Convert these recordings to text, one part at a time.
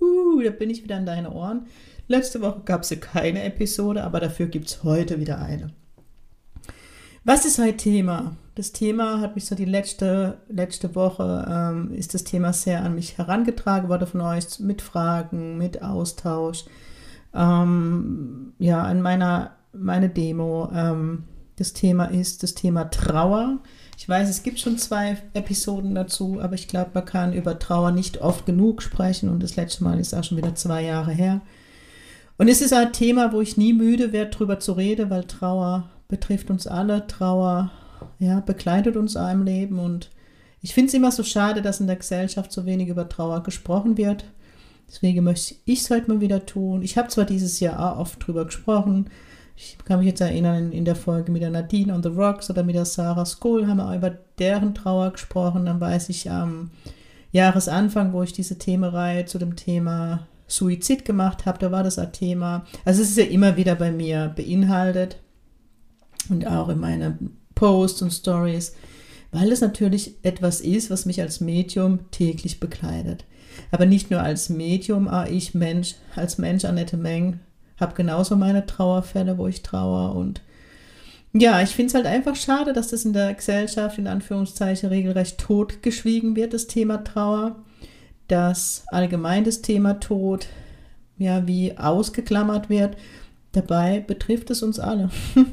da bin ich wieder an deine Ohren. Letzte Woche gab es keine Episode, aber dafür gibt es heute wieder eine. Was ist heute Thema? Das Thema hat mich so die letzte, letzte Woche, ähm, ist das Thema sehr an mich herangetragen worden von euch, mit Fragen, mit Austausch. Ähm, ja, an meiner meine Demo. Ähm, das Thema ist das Thema Trauer. Ich weiß, es gibt schon zwei Episoden dazu, aber ich glaube, man kann über Trauer nicht oft genug sprechen und das letzte Mal ist auch schon wieder zwei Jahre her. Und es ist ein Thema, wo ich nie müde werde, darüber zu reden, weil Trauer betrifft uns alle. Trauer ja, begleitet uns im Leben und ich finde es immer so schade, dass in der Gesellschaft so wenig über Trauer gesprochen wird. Deswegen möchte ich es heute mal wieder tun. Ich habe zwar dieses Jahr auch oft drüber gesprochen. Ich kann mich jetzt erinnern, in der Folge mit der Nadine on the Rocks oder mit der Sarah School haben wir auch über deren Trauer gesprochen. Dann weiß ich am Jahresanfang, wo ich diese Themenreihe zu dem Thema Suizid gemacht habe, da war das ein Thema. Also es ist ja immer wieder bei mir beinhaltet und auch in meinen Posts und Stories, weil es natürlich etwas ist, was mich als Medium täglich begleitet. Aber nicht nur als Medium, ah, ich Mensch, als Mensch, Annette Meng, habe genauso meine Trauerfälle, wo ich trauer und ja, ich finde es halt einfach schade, dass das in der Gesellschaft in Anführungszeichen regelrecht totgeschwiegen wird, das Thema Trauer, dass allgemein das Thema Tod ja wie ausgeklammert wird. Dabei betrifft es uns alle.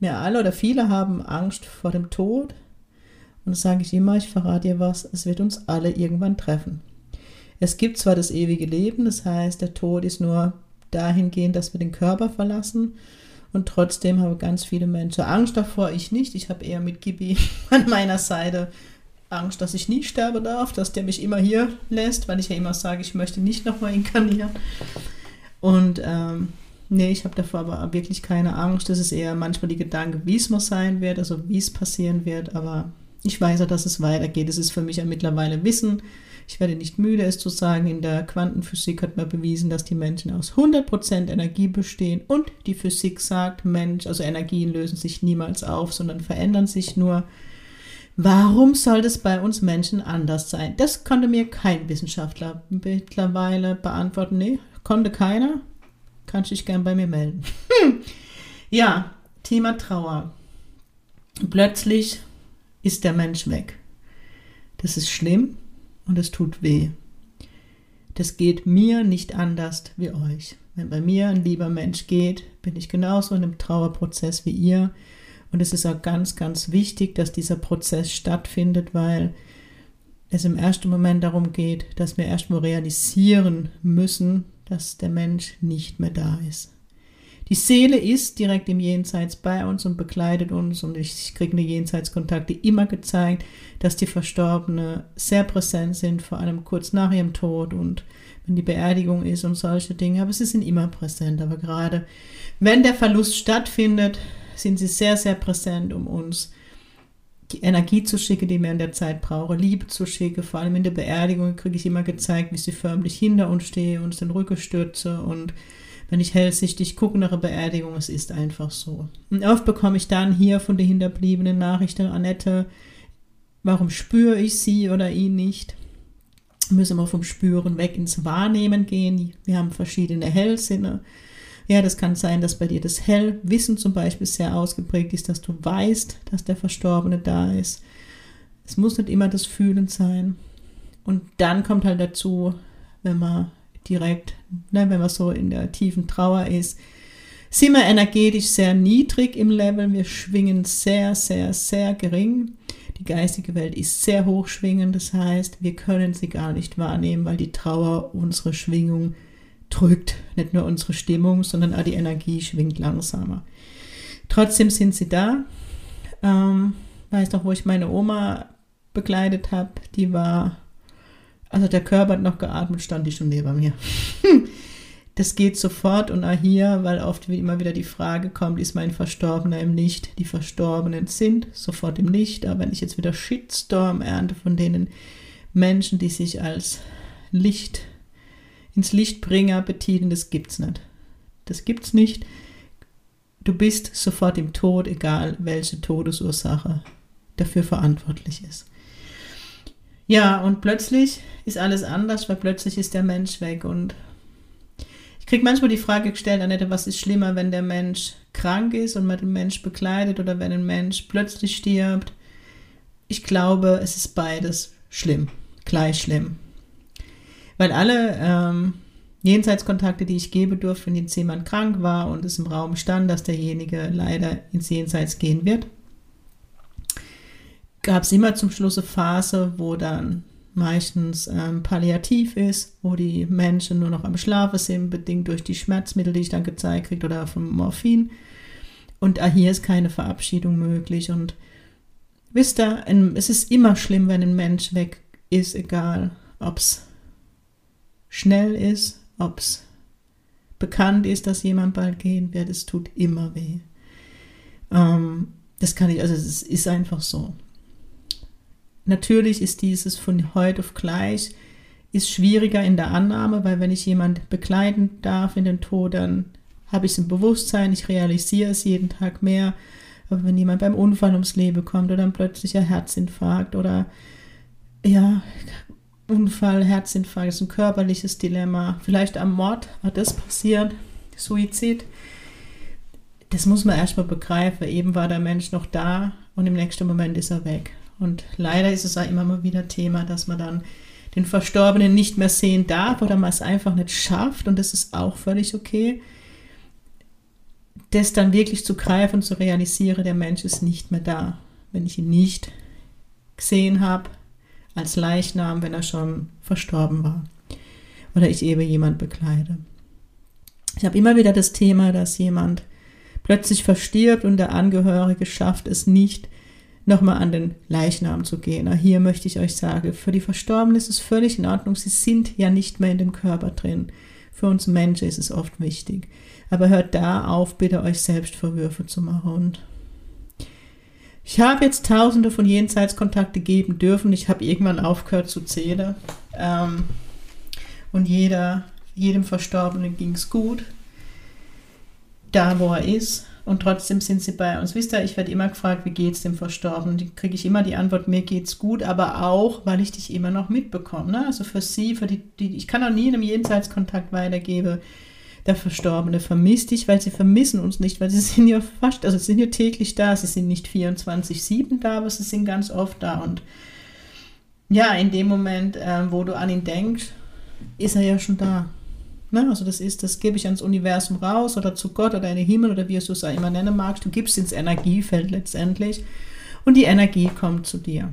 Wir alle oder viele haben Angst vor dem Tod. Und das sage ich immer, ich verrate dir was, es wird uns alle irgendwann treffen. Es gibt zwar das ewige Leben, das heißt, der Tod ist nur dahingehend, dass wir den Körper verlassen. Und trotzdem haben ganz viele Menschen Angst davor. Ich nicht. Ich habe eher mit Gibi an meiner Seite Angst, dass ich nie sterben darf, dass der mich immer hier lässt, weil ich ja immer sage, ich möchte nicht nochmal inkarnieren. Und ähm, nee, ich habe davor aber wirklich keine Angst. Das ist eher manchmal die Gedanke, wie es mal sein wird, also wie es passieren wird. Aber ich weiß ja, dass es weitergeht. Es ist für mich ja mittlerweile Wissen. Ich werde nicht müde, es zu sagen, in der Quantenphysik hat man bewiesen, dass die Menschen aus 100% Energie bestehen und die Physik sagt, Mensch, also Energien lösen sich niemals auf, sondern verändern sich nur. Warum soll das bei uns Menschen anders sein? Das konnte mir kein Wissenschaftler mittlerweile beantworten. Nee, konnte keiner. Kannst dich gern bei mir melden. ja, Thema Trauer. Plötzlich ist der Mensch weg. Das ist schlimm und es tut weh. Das geht mir nicht anders wie euch. Wenn bei mir ein lieber Mensch geht, bin ich genauso in einem Trauerprozess wie ihr. Und es ist auch ganz, ganz wichtig, dass dieser Prozess stattfindet, weil es im ersten Moment darum geht, dass wir erstmal realisieren müssen, dass der Mensch nicht mehr da ist. Die Seele ist direkt im Jenseits bei uns und begleitet uns und ich kriege eine Jenseitskontakte immer gezeigt, dass die Verstorbene sehr präsent sind, vor allem kurz nach ihrem Tod und wenn die Beerdigung ist und solche Dinge, aber sie sind immer präsent. Aber gerade wenn der Verlust stattfindet, sind sie sehr, sehr präsent, um uns die Energie zu schicken, die wir in der Zeit brauchen, Liebe zu schicken. Vor allem in der Beerdigung kriege ich immer gezeigt, wie sie förmlich hinter uns stehe, uns den Rücken stürze und wenn ich hellsichtig gucke nach einer Beerdigung, es ist einfach so. Und oft bekomme ich dann hier von der hinterbliebenen Nachrichten, Annette, warum spüre ich sie oder ihn nicht? Müssen wir vom Spüren weg ins Wahrnehmen gehen. Wir haben verschiedene Hellsinne. Ja, das kann sein, dass bei dir das Hellwissen zum Beispiel sehr ausgeprägt ist, dass du weißt, dass der Verstorbene da ist. Es muss nicht immer das Fühlen sein. Und dann kommt halt dazu, wenn man direkt, ne, wenn man so in der tiefen Trauer ist, sind wir energetisch sehr niedrig im Level. Wir schwingen sehr, sehr, sehr gering. Die geistige Welt ist sehr hoch schwingend. Das heißt, wir können sie gar nicht wahrnehmen, weil die Trauer unsere Schwingung drückt. Nicht nur unsere Stimmung, sondern auch die Energie schwingt langsamer. Trotzdem sind sie da. Ähm, weiß noch, wo ich meine Oma begleitet habe. Die war also der Körper hat noch geatmet, stand die schon neben mir. das geht sofort und auch hier, weil oft immer wieder die Frage kommt, ist mein Verstorbener im Licht? Die Verstorbenen sind sofort im Licht, aber wenn ich jetzt wieder Shitstorm ernte von denen Menschen, die sich als Licht ins Lichtbringer betiteln, das gibt's nicht. Das gibt's nicht. Du bist sofort im Tod, egal welche Todesursache dafür verantwortlich ist. Ja, und plötzlich ist alles anders, weil plötzlich ist der Mensch weg und kriege manchmal die Frage gestellt, Annette, was ist schlimmer, wenn der Mensch krank ist und man den Mensch begleitet oder wenn ein Mensch plötzlich stirbt? Ich glaube, es ist beides schlimm, gleich schlimm. Weil alle ähm, Jenseitskontakte, die ich gebe durfte, wenn jetzt jemand krank war und es im Raum stand, dass derjenige leider ins Jenseits gehen wird, gab es immer zum Schluss eine Phase, wo dann meistens ähm, palliativ ist, wo die Menschen nur noch am Schlafen sind, bedingt durch die Schmerzmittel, die ich dann gezeigt kriege oder vom Morphin. Und ah, hier ist keine Verabschiedung möglich. Und wisst ihr, es ist immer schlimm, wenn ein Mensch weg ist, egal ob es schnell ist, ob es bekannt ist, dass jemand bald gehen wird. Es tut immer weh. Ähm, das kann ich, also es ist einfach so. Natürlich ist dieses von heute auf gleich ist schwieriger in der Annahme, weil wenn ich jemand begleiten darf in den Tod, dann habe ich es im Bewusstsein, ich realisiere es jeden Tag mehr. Aber wenn jemand beim Unfall ums Leben kommt oder ein plötzlicher Herzinfarkt oder ja, Unfall, Herzinfarkt ist ein körperliches Dilemma, vielleicht am Mord hat das passiert, Suizid. Das muss man erstmal begreifen. Eben war der Mensch noch da und im nächsten Moment ist er weg. Und leider ist es auch immer mal wieder Thema, dass man dann den Verstorbenen nicht mehr sehen darf oder man es einfach nicht schafft und das ist auch völlig okay. Das dann wirklich zu greifen und zu realisieren, der Mensch ist nicht mehr da, wenn ich ihn nicht gesehen habe, als Leichnam, wenn er schon verstorben war oder ich eben jemand bekleide. Ich habe immer wieder das Thema, dass jemand plötzlich verstirbt und der Angehörige schafft es nicht, nochmal an den Leichnam zu gehen. Hier möchte ich euch sagen, für die Verstorbenen ist es völlig in Ordnung, sie sind ja nicht mehr in dem Körper drin. Für uns Menschen ist es oft wichtig. Aber hört da auf, bitte euch selbst Vorwürfe zu machen. Und ich habe jetzt tausende von Jenseitskontakte geben dürfen. Ich habe irgendwann aufgehört zu zählen. Ähm, und jeder, jedem Verstorbenen ging es gut. Da, wo er ist und trotzdem sind sie bei uns. Wisst ihr, ich werde immer gefragt, wie geht es dem Verstorbenen? Die kriege ich immer die Antwort, mir geht's gut, aber auch, weil ich dich immer noch mitbekomme. Ne? Also für sie, für die, die, ich kann auch nie in einem Jenseitskontakt weitergeben, der Verstorbene vermisst dich, weil sie vermissen uns nicht, weil sie sind ja fast, also sie sind ja täglich da, sie sind nicht 24-7 da, aber sie sind ganz oft da und ja, in dem Moment, äh, wo du an ihn denkst, ist er ja schon da. Ne? Also das ist, das gebe ich ans Universum raus oder zu Gott oder in den Himmel oder wie du es auch immer nennen magst. Du gibst ins Energiefeld letztendlich und die Energie kommt zu dir.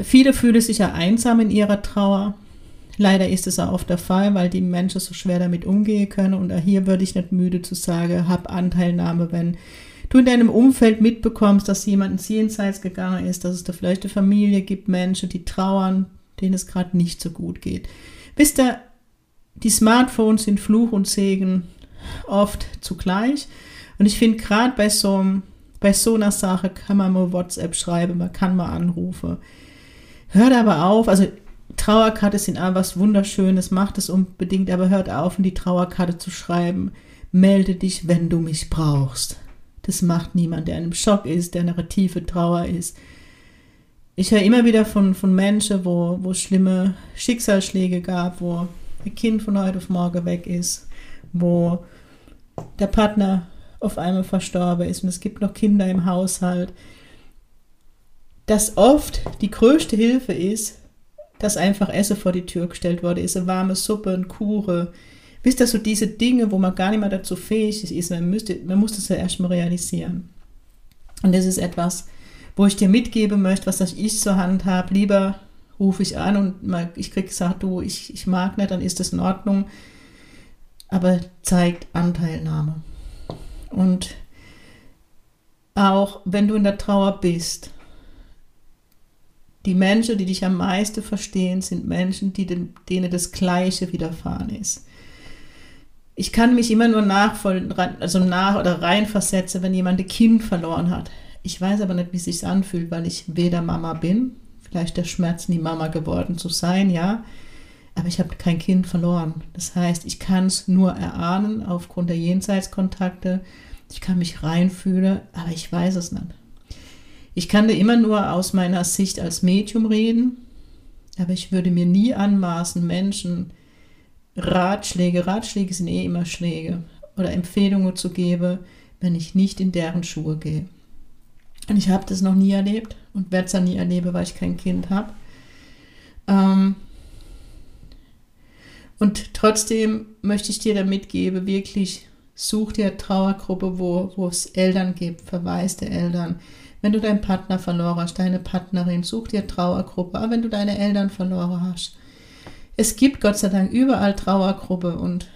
Viele fühlen sich ja einsam in ihrer Trauer. Leider ist es auch oft der Fall, weil die Menschen so schwer damit umgehen können. Und hier würde ich nicht müde zu sagen, hab Anteilnahme, wenn du in deinem Umfeld mitbekommst, dass jemand ins Jenseits gegangen ist, dass es da vielleicht eine Familie gibt, Menschen, die trauern, denen es gerade nicht so gut geht. Wisst ihr, die Smartphones sind Fluch und Segen oft zugleich. Und ich finde, gerade bei so, bei so einer Sache kann man mal WhatsApp schreiben, man kann mal anrufen. Hört aber auf, also Trauerkarte sind einfach was Wunderschönes, macht es unbedingt, aber hört auf, in die Trauerkarte zu schreiben. Melde dich, wenn du mich brauchst. Das macht niemand, der in einem Schock ist, der eine tiefe Trauer ist. Ich höre immer wieder von, von Menschen, wo, es schlimme Schicksalsschläge gab, wo Kind von heute auf morgen weg ist, wo der Partner auf einmal verstorben ist und es gibt noch Kinder im Haushalt, dass oft die größte Hilfe ist, dass einfach Essen vor die Tür gestellt wurde, ist eine warme Suppe, ein Kuchen. Wisst ihr, so diese Dinge, wo man gar nicht mehr dazu fähig ist, man, müsste, man muss das ja erstmal realisieren. Und das ist etwas, wo ich dir mitgeben möchte, was ich zur Hand habe. Lieber rufe ich an und mal, ich kriege gesagt, du, ich, ich mag nicht, dann ist das in Ordnung. Aber zeigt Anteilnahme. Und auch wenn du in der Trauer bist, die Menschen, die dich am meisten verstehen, sind Menschen, die den, denen das Gleiche widerfahren ist. Ich kann mich immer nur nachvoll, also nach oder reinversetzen, wenn jemand ein Kind verloren hat. Ich weiß aber nicht, wie es sich anfühlt, weil ich weder Mama bin, vielleicht der Schmerz, nie Mama geworden zu sein, ja. Aber ich habe kein Kind verloren. Das heißt, ich kann es nur erahnen aufgrund der Jenseitskontakte. Ich kann mich reinfühlen, aber ich weiß es nicht. Ich kann da immer nur aus meiner Sicht als Medium reden, aber ich würde mir nie anmaßen, Menschen Ratschläge, Ratschläge sind eh immer Schläge, oder Empfehlungen zu geben, wenn ich nicht in deren Schuhe gehe. Und ich habe das noch nie erlebt und werde es auch nie erleben, weil ich kein Kind habe. Ähm und trotzdem möchte ich dir da mitgeben, wirklich such dir Trauergruppe, wo, wo es Eltern gibt, verwaiste Eltern, wenn du deinen Partner verloren hast, deine Partnerin, such dir Trauergruppe. Aber wenn du deine Eltern verloren hast, es gibt Gott sei Dank überall Trauergruppe und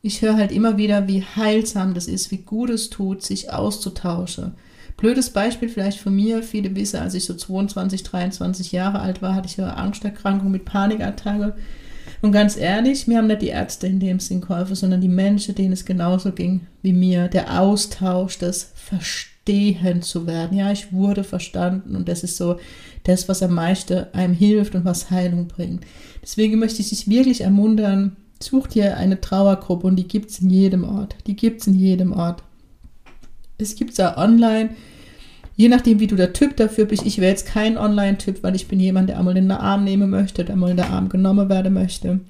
ich höre halt immer wieder, wie heilsam das ist, wie gut es tut, sich auszutauschen. Blödes Beispiel vielleicht von mir, viele wissen, als ich so 22, 23 Jahre alt war, hatte ich eine Angsterkrankung mit Panikattacke. Und ganz ehrlich, mir haben nicht die Ärzte in dem Sinn geholfen, sondern die Menschen, denen es genauso ging wie mir. Der Austausch, das Verstehen zu werden. Ja, ich wurde verstanden und das ist so das, was am meisten einem hilft und was Heilung bringt. Deswegen möchte ich dich wirklich ermuntern, such dir eine Trauergruppe und die gibt es in jedem Ort. Die gibt es in jedem Ort. Es gibt auch online. Je nachdem, wie du der Typ dafür bist. Ich wäre jetzt kein Online-Typ, weil ich bin jemand, der einmal in den Arm nehmen möchte, der einmal in den Arm genommen werden möchte.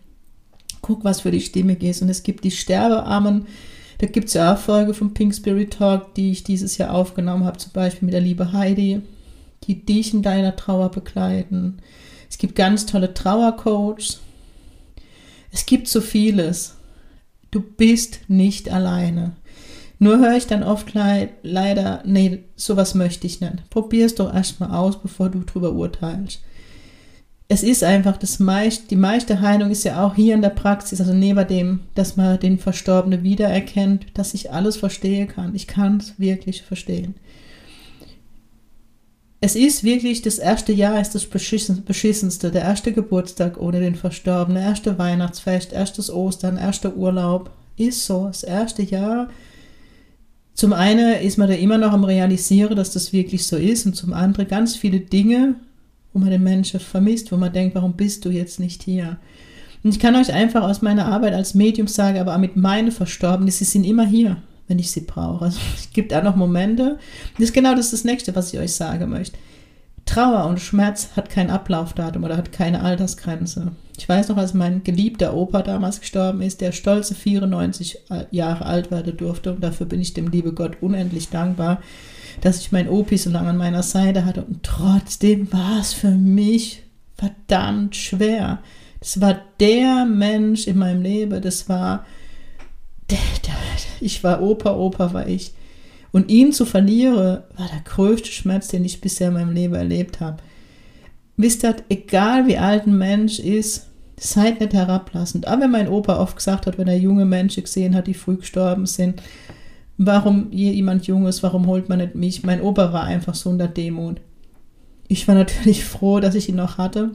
Guck, was für die Stimme ist. Und es gibt die Sterbearmen, da gibt es ja auch Folge vom Pink Spirit Talk, die ich dieses Jahr aufgenommen habe, zum Beispiel mit der liebe Heidi, die dich in deiner Trauer begleiten. Es gibt ganz tolle Trauercoaches. Es gibt so vieles. Du bist nicht alleine. Nur höre ich dann oft le leider, nee, sowas möchte ich nicht. Probier es doch erstmal aus, bevor du drüber urteilst es ist einfach das meist, die meiste Heilung ist ja auch hier in der Praxis, also neben dem, dass man den Verstorbenen wiedererkennt, dass ich alles verstehen kann. Ich kann es wirklich verstehen. Es ist wirklich, das erste Jahr ist das beschissenste, der erste Geburtstag ohne den Verstorbenen, erste Weihnachtsfest, erstes Ostern, erster Urlaub, ist so, das erste Jahr. Zum einen ist man da immer noch am Realisieren, dass das wirklich so ist und zum anderen ganz viele Dinge, wo man den Menschen vermisst, wo man denkt, warum bist du jetzt nicht hier? Und ich kann euch einfach aus meiner Arbeit als Medium sagen, aber auch mit meinen Verstorbenen, sie sind immer hier, wenn ich sie brauche. Also es gibt auch noch Momente. Das ist genau das, das Nächste, was ich euch sagen möchte. Trauer und Schmerz hat kein Ablaufdatum oder hat keine Altersgrenze. Ich weiß noch, als mein geliebter Opa damals gestorben ist, der stolze 94 Jahre alt werden durfte und dafür bin ich dem liebe Gott unendlich dankbar dass ich mein Opi so lange an meiner Seite hatte und trotzdem war es für mich verdammt schwer. Das war der Mensch in meinem Leben, das war, ich war Opa, Opa war ich. Und ihn zu verlieren, war der größte Schmerz, den ich bisher in meinem Leben erlebt habe. Wisst ihr, egal wie alt ein Mensch ist, seid nicht herablassend. Aber wenn mein Opa oft gesagt hat, wenn er junge Menschen gesehen hat, die früh gestorben sind, warum jemand Junges, warum holt man nicht mich? Mein Opa war einfach so unter Demut. Ich war natürlich froh, dass ich ihn noch hatte.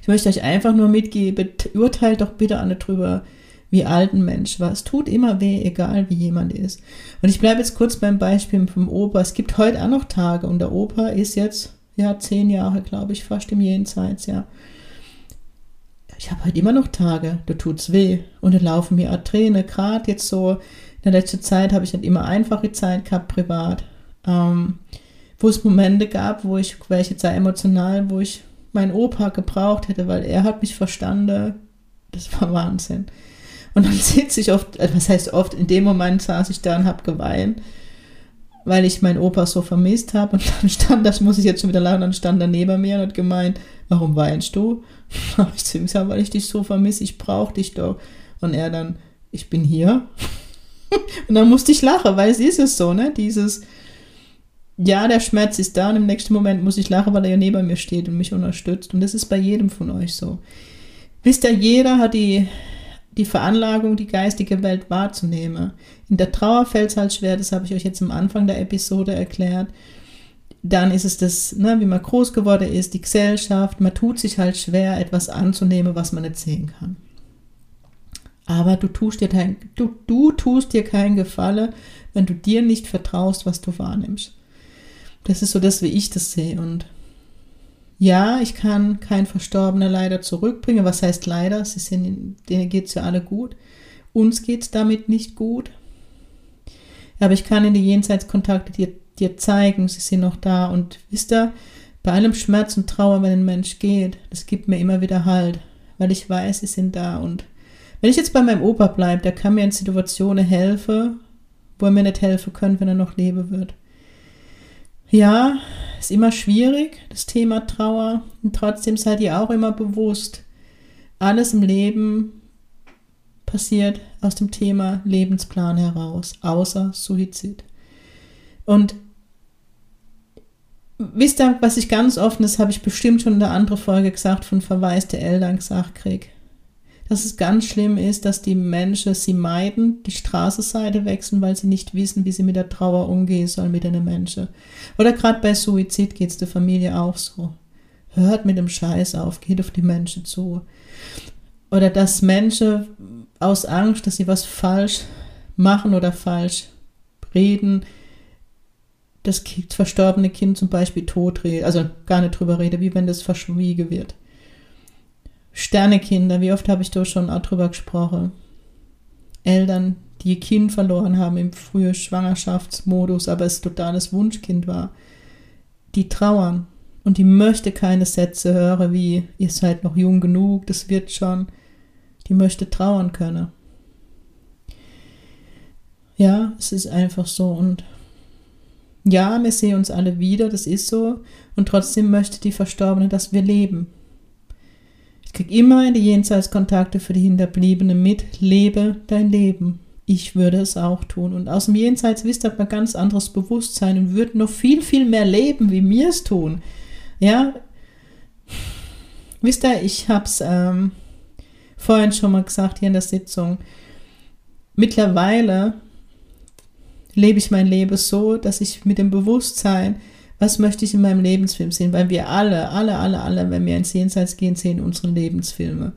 Ich möchte euch einfach nur mitgeben, urteilt doch bitte alle drüber, wie alt ein Mensch war. Es tut immer weh, egal wie jemand ist. Und ich bleibe jetzt kurz beim Beispiel vom Opa. Es gibt heute auch noch Tage und der Opa ist jetzt, ja, zehn Jahre, glaube ich, fast im Jenseits, ja. Ich habe heute immer noch Tage, da tut's weh und da laufen mir auch Tränen, gerade jetzt so in der letzten Zeit habe ich nicht immer einfache Zeit gehabt, privat. Ähm, wo es Momente gab, wo ich, welche Zeit emotional, wo ich meinen Opa gebraucht hätte, weil er hat mich verstanden. Das war Wahnsinn. Und dann sitze ich oft, also was heißt oft, in dem Moment saß ich da und habe geweint, weil ich meinen Opa so vermisst habe. Und dann stand, das muss ich jetzt schon wieder lachen, dann stand er neben mir und hat gemeint, warum weinst du? habe ich zu ihm gesagt, weil ich dich so vermisse, ich brauche dich doch. Und er dann, ich bin hier. und dann musste ich lachen, weil es ist es so, ne? Dieses, ja, der Schmerz ist da und im nächsten Moment muss ich lachen, weil er ja neben mir steht und mich unterstützt. Und das ist bei jedem von euch so. Wisst ihr, jeder hat die, die Veranlagung, die geistige Welt wahrzunehmen. In der Trauer fällt es halt schwer, das habe ich euch jetzt am Anfang der Episode erklärt. Dann ist es das, ne, wie man groß geworden ist, die Gesellschaft. Man tut sich halt schwer, etwas anzunehmen, was man nicht sehen kann. Aber du tust dir, dein, du, du tust dir keinen Gefallen, wenn du dir nicht vertraust, was du wahrnimmst. Das ist so das, wie ich das sehe. Und ja, ich kann kein Verstorbener leider zurückbringen. Was heißt leider? Sie sind, denen geht es ja alle gut. Uns geht es damit nicht gut. Aber ich kann in die Jenseitskontakte dir, dir zeigen, sie sind noch da. Und wisst ihr, bei allem Schmerz und Trauer, wenn ein Mensch geht, das gibt mir immer wieder Halt, weil ich weiß, sie sind da. Und wenn ich jetzt bei meinem Opa bleibe, der kann mir in Situationen helfen, wo er mir nicht helfen könnte, wenn er noch leben wird. Ja, ist immer schwierig, das Thema Trauer. Und trotzdem seid ihr auch immer bewusst, alles im Leben passiert aus dem Thema Lebensplan heraus, außer Suizid. Und wisst ihr, was ich ganz offen, das habe ich bestimmt schon in der anderen Folge gesagt, von verwaiste Eltern gesagt kriege dass es ganz schlimm ist, dass die Menschen sie meiden, die Straßenseite wechseln, weil sie nicht wissen, wie sie mit der Trauer umgehen sollen mit den Menschen. Oder gerade bei Suizid geht es der Familie auch so. Hört mit dem Scheiß auf, geht auf die Menschen zu. Oder dass Menschen aus Angst, dass sie was falsch machen oder falsch reden, das verstorbene Kind zum Beispiel tot reden, also gar nicht drüber reden, wie wenn das verschwiegen wird. Sternekinder, wie oft habe ich da schon auch drüber gesprochen. Eltern, die ihr Kind verloren haben im frühen Schwangerschaftsmodus, aber es totales Wunschkind war. Die trauern und die möchte keine Sätze hören wie, ihr seid noch jung genug, das wird schon. Die möchte trauern können. Ja, es ist einfach so und ja, wir sehen uns alle wieder, das ist so. Und trotzdem möchte die Verstorbene, dass wir leben. Ich kriege immer in die Jenseitskontakte für die Hinterbliebenen mit, lebe dein Leben. Ich würde es auch tun. Und aus dem Jenseits wisst ihr, hat man ganz anderes Bewusstsein und würde noch viel, viel mehr leben, wie mir es tun. Ja, wisst ihr, ich habe es ähm, vorhin schon mal gesagt hier in der Sitzung. Mittlerweile lebe ich mein Leben so, dass ich mit dem Bewusstsein was möchte ich in meinem Lebensfilm sehen? Weil wir alle, alle, alle, alle, wenn wir ins Jenseits gehen, sehen unsere Lebensfilme.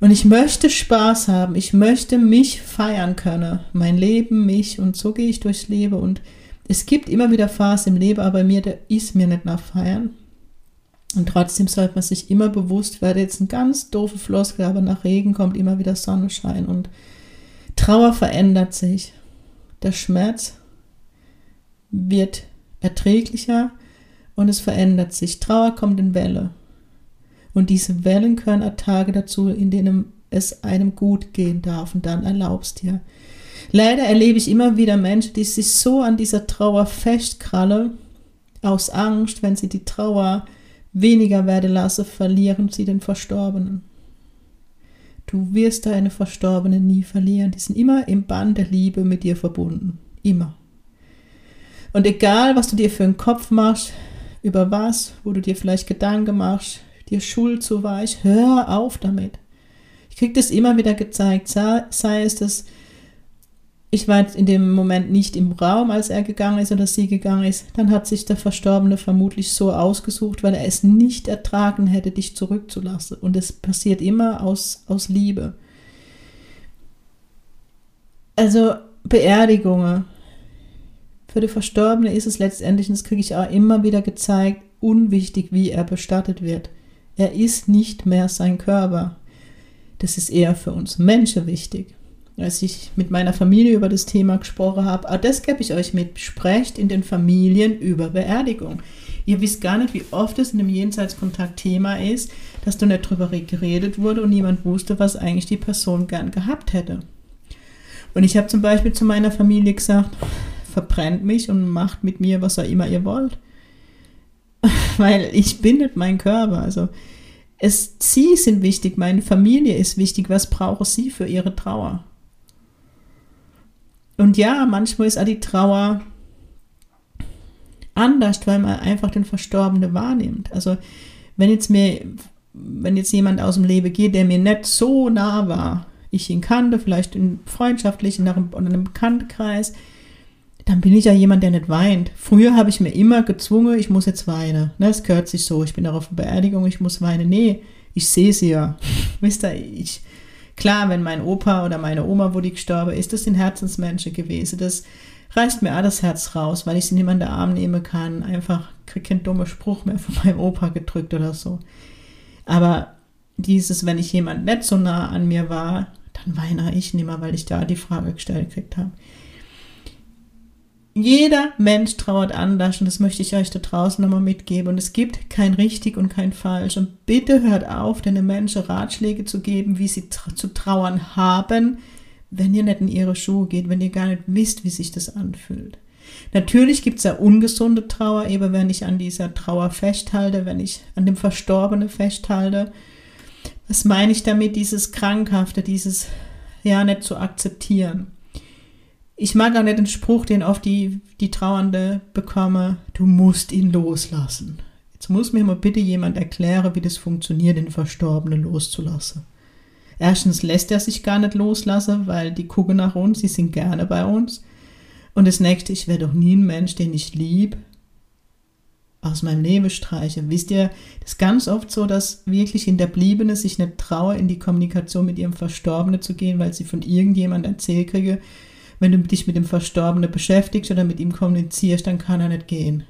Und ich möchte Spaß haben. Ich möchte mich feiern können. Mein Leben, mich. Und so gehe ich durchs Leben. Und es gibt immer wieder Phasen im Leben, aber mir, ist mir nicht nach Feiern. Und trotzdem sollte man sich immer bewusst werden, jetzt ein ganz doofe Floskel, aber nach Regen kommt immer wieder Sonnenschein und Trauer verändert sich. Der Schmerz wird erträglicher und es verändert sich. Trauer kommt in Welle. Und diese Wellen gehören Tage dazu, in denen es einem gut gehen darf und dann erlaubst dir. Leider erlebe ich immer wieder Menschen, die sich so an dieser Trauer festkrallen, aus Angst, wenn sie die Trauer weniger werden lassen, verlieren sie den Verstorbenen. Du wirst deine Verstorbenen nie verlieren. Die sind immer im Band der Liebe mit dir verbunden. Immer. Und egal, was du dir für einen Kopf machst, über was, wo du dir vielleicht Gedanken machst, dir Schuld zu weich, hör auf damit. Ich krieg das immer wieder gezeigt, sei, sei es, dass ich war in dem Moment nicht im Raum, als er gegangen ist oder sie gegangen ist, dann hat sich der Verstorbene vermutlich so ausgesucht, weil er es nicht ertragen hätte, dich zurückzulassen. Und es passiert immer aus, aus Liebe. Also Beerdigungen, für die Verstorbene ist es letztendlich, und das kriege ich auch immer wieder gezeigt, unwichtig, wie er bestattet wird. Er ist nicht mehr sein Körper. Das ist eher für uns Menschen wichtig. Als ich mit meiner Familie über das Thema gesprochen habe, auch das gebe ich euch mit, sprecht in den Familien über Beerdigung. Ihr wisst gar nicht, wie oft es in dem Jenseitskontakt Thema ist, dass da nicht drüber geredet wurde und niemand wusste, was eigentlich die Person gern gehabt hätte. Und ich habe zum Beispiel zu meiner Familie gesagt, verbrennt mich und macht mit mir, was auch immer ihr wollt. Weil ich bin nicht mein Körper. Also es, sie sind wichtig, meine Familie ist wichtig. Was brauchen sie für ihre Trauer? Und ja, manchmal ist auch die Trauer anders, weil man einfach den Verstorbenen wahrnimmt. Also wenn jetzt mir, wenn jetzt jemand aus dem Leben geht, der mir nicht so nah war, ich ihn kannte, vielleicht in freundschaftlichen oder in einem Bekanntenkreis, dann bin ich ja jemand, der nicht weint. Früher habe ich mir immer gezwungen, ich muss jetzt weinen. Ne, es gehört sich so, ich bin auch auf Beerdigung, ich muss weinen. Nee, ich sehe sie ja. Wisst ihr, ich Klar, wenn mein Opa oder meine Oma, wo die gestorben ist, das sind Herzensmenschen gewesen. Das reißt mir alles Herz raus, weil ich sie mehr in den Arm nehmen kann. Einfach kriege keinen dummen Spruch mehr von meinem Opa gedrückt oder so. Aber dieses, wenn ich jemand nicht so nah an mir war, dann weine ich nicht mehr, weil ich da die Frage gestellt gekriegt habe. Jeder Mensch trauert anders und das möchte ich euch da draußen nochmal mitgeben. Und es gibt kein richtig und kein falsch. Und bitte hört auf, den Menschen Ratschläge zu geben, wie sie tra zu trauern haben, wenn ihr nicht in ihre Schuhe geht, wenn ihr gar nicht wisst, wie sich das anfühlt. Natürlich gibt es ja ungesunde Trauer, eben wenn ich an dieser Trauer festhalte, wenn ich an dem Verstorbenen festhalte. Was meine ich damit, dieses Krankhafte, dieses ja nicht zu akzeptieren? Ich mag auch nicht den Spruch, den oft die, die Trauernde bekomme, du musst ihn loslassen. Jetzt muss mir mal bitte jemand erklären, wie das funktioniert, den Verstorbenen loszulassen. Erstens lässt er sich gar nicht loslassen, weil die gucken nach uns, sie sind gerne bei uns. Und das nächste, ich werde doch nie ein Mensch, den ich lieb, aus meinem Leben streiche. Wisst ihr, das ist ganz oft so, dass wirklich Hinterbliebene sich nicht trauen, in die Kommunikation mit ihrem Verstorbenen zu gehen, weil sie von irgendjemand erzählt kriege, wenn du dich mit dem Verstorbenen beschäftigst oder mit ihm kommunizierst, dann kann er nicht gehen.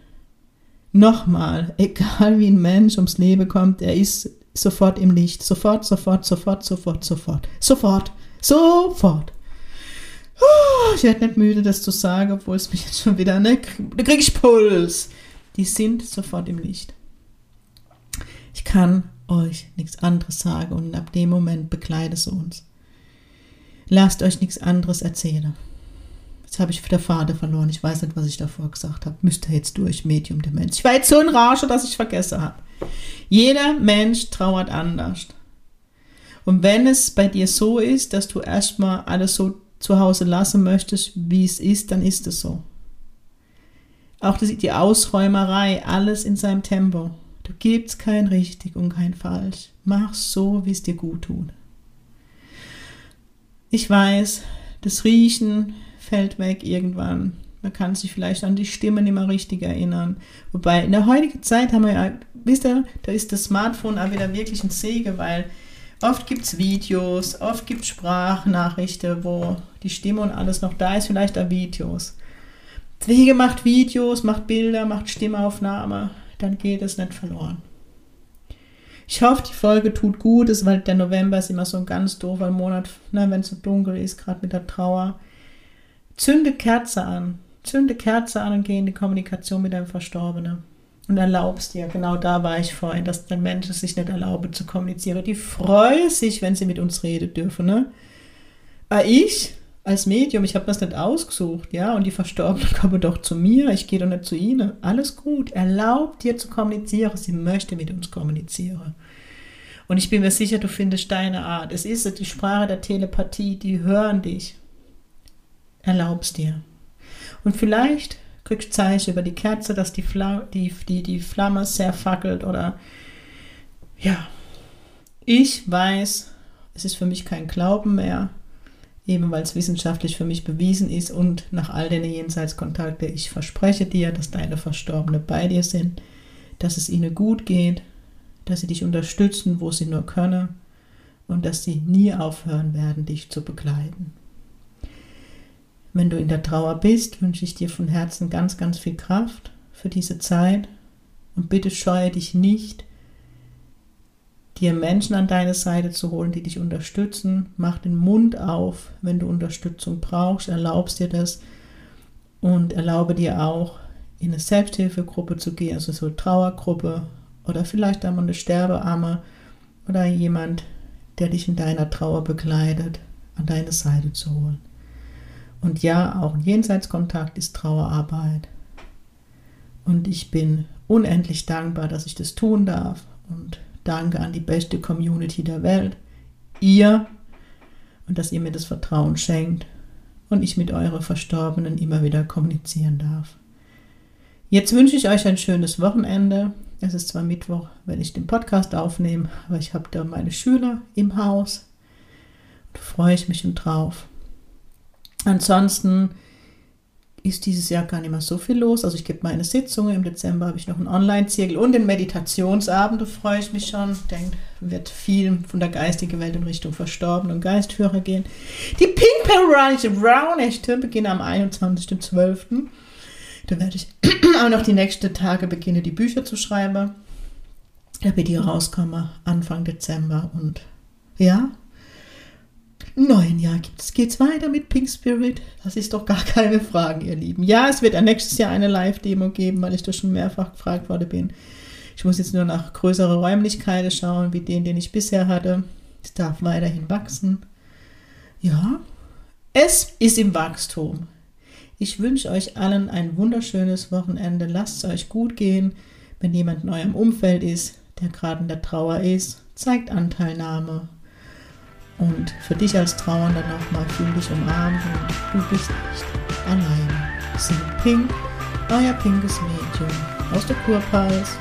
Nochmal, egal wie ein Mensch ums Leben kommt, er ist sofort im Licht. Sofort, sofort, sofort, sofort, sofort. Sofort, sofort. Ich werde nicht müde, das zu sagen, obwohl es mich jetzt schon wieder, ne, da kriege ich Puls. Die sind sofort im Licht. Ich kann euch nichts anderes sagen und ab dem Moment begleitet es uns. Lasst euch nichts anderes erzählen. Jetzt habe ich der Faden verloren. Ich weiß nicht, was ich davor gesagt habe. Müsste jetzt durch, Medium der Mensch. Ich war jetzt so in Rage, dass ich vergessen habe. Jeder Mensch trauert anders. Und wenn es bei dir so ist, dass du erstmal alles so zu Hause lassen möchtest, wie es ist, dann ist es so. Auch die Ausräumerei, alles in seinem Tempo. Du gibst kein richtig und kein falsch. Mach so, wie es dir gut tut. Ich weiß, das Riechen fällt weg irgendwann. Man kann sich vielleicht an die Stimme nicht mehr richtig erinnern. Wobei in der heutigen Zeit haben wir ja, wisst ihr, da ist das Smartphone auch wieder wirklich ein Segen, weil oft gibt es Videos, oft gibt es Sprachnachrichten, wo die Stimme und alles noch da ist, vielleicht auch Videos. Wege macht Videos, macht Bilder, macht Stimmaufnahme, dann geht es nicht verloren. Ich hoffe, die Folge tut gut, ist, weil der November ist immer so ein ganz doofer Monat, ne, wenn es so dunkel ist, gerade mit der Trauer. Zünde Kerze an. Zünde Kerze an und geh in die Kommunikation mit deinem Verstorbenen. Und erlaubst dir, genau da war ich vorhin, dass der Mensch es sich nicht erlaube zu kommunizieren. Die freuen sich, wenn sie mit uns reden dürfen. Ne? Aber ich als Medium, ich habe das nicht ausgesucht, ja, und die Verstorbenen kommen doch zu mir, ich gehe doch nicht zu ihnen. Alles gut, erlaub dir zu kommunizieren, sie möchte mit uns kommunizieren. Und ich bin mir sicher, du findest deine Art. Es ist die Sprache der Telepathie, die hören dich erlaubst dir. Und vielleicht kriegst du Zeichen über die Kerze, dass die, Fla die, die, die Flamme sehr fackelt oder ja, ich weiß, es ist für mich kein Glauben mehr, eben weil es wissenschaftlich für mich bewiesen ist und nach all den Jenseitskontakten, ich verspreche dir, dass deine Verstorbene bei dir sind, dass es ihnen gut geht, dass sie dich unterstützen, wo sie nur können und dass sie nie aufhören werden, dich zu begleiten. Wenn du in der Trauer bist, wünsche ich dir von Herzen ganz, ganz viel Kraft für diese Zeit und bitte scheue dich nicht, dir Menschen an deine Seite zu holen, die dich unterstützen. Mach den Mund auf, wenn du Unterstützung brauchst, erlaubst dir das und erlaube dir auch, in eine Selbsthilfegruppe zu gehen, also so eine Trauergruppe oder vielleicht einmal eine Sterbearme oder jemand, der dich in deiner Trauer begleitet, an deine Seite zu holen. Und ja, auch Jenseitskontakt ist Trauerarbeit. Und ich bin unendlich dankbar, dass ich das tun darf. Und danke an die beste Community der Welt, ihr, und dass ihr mir das Vertrauen schenkt und ich mit euren Verstorbenen immer wieder kommunizieren darf. Jetzt wünsche ich euch ein schönes Wochenende. Es ist zwar Mittwoch, wenn ich den Podcast aufnehme, aber ich habe da meine Schüler im Haus. Da freue ich mich drauf. Ansonsten ist dieses Jahr gar nicht mehr so viel los. Also ich gebe meine Sitzungen. Im Dezember habe ich noch einen Online-Zirkel und den Meditationsabend. Da freue ich mich schon. Ich denke, wird viel von der geistigen Welt in Richtung Verstorben und Geistführer gehen. Die Pink Peruanische Brown Echte beginnen am 21.12. Da werde ich auch noch die nächsten Tage beginnen, die Bücher zu schreiben. Da wird die rauskommen Anfang Dezember. Und ja, neuen Jahr geht es weiter mit Pink Spirit. Das ist doch gar keine Frage, ihr Lieben. Ja, es wird ein nächstes Jahr eine Live-Demo geben, weil ich da schon mehrfach gefragt worden bin. Ich muss jetzt nur nach größeren Räumlichkeiten schauen, wie den, den ich bisher hatte. Es darf weiterhin wachsen. Ja, es ist im Wachstum. Ich wünsche euch allen ein wunderschönes Wochenende. Lasst es euch gut gehen. Wenn jemand in eurem Umfeld ist, der gerade in der Trauer ist, zeigt Anteilnahme und für dich als Trauernder nochmal fühl dich umarmt und du bist nicht allein. Sind Pink, euer pinkes Mädchen aus der Kurpals.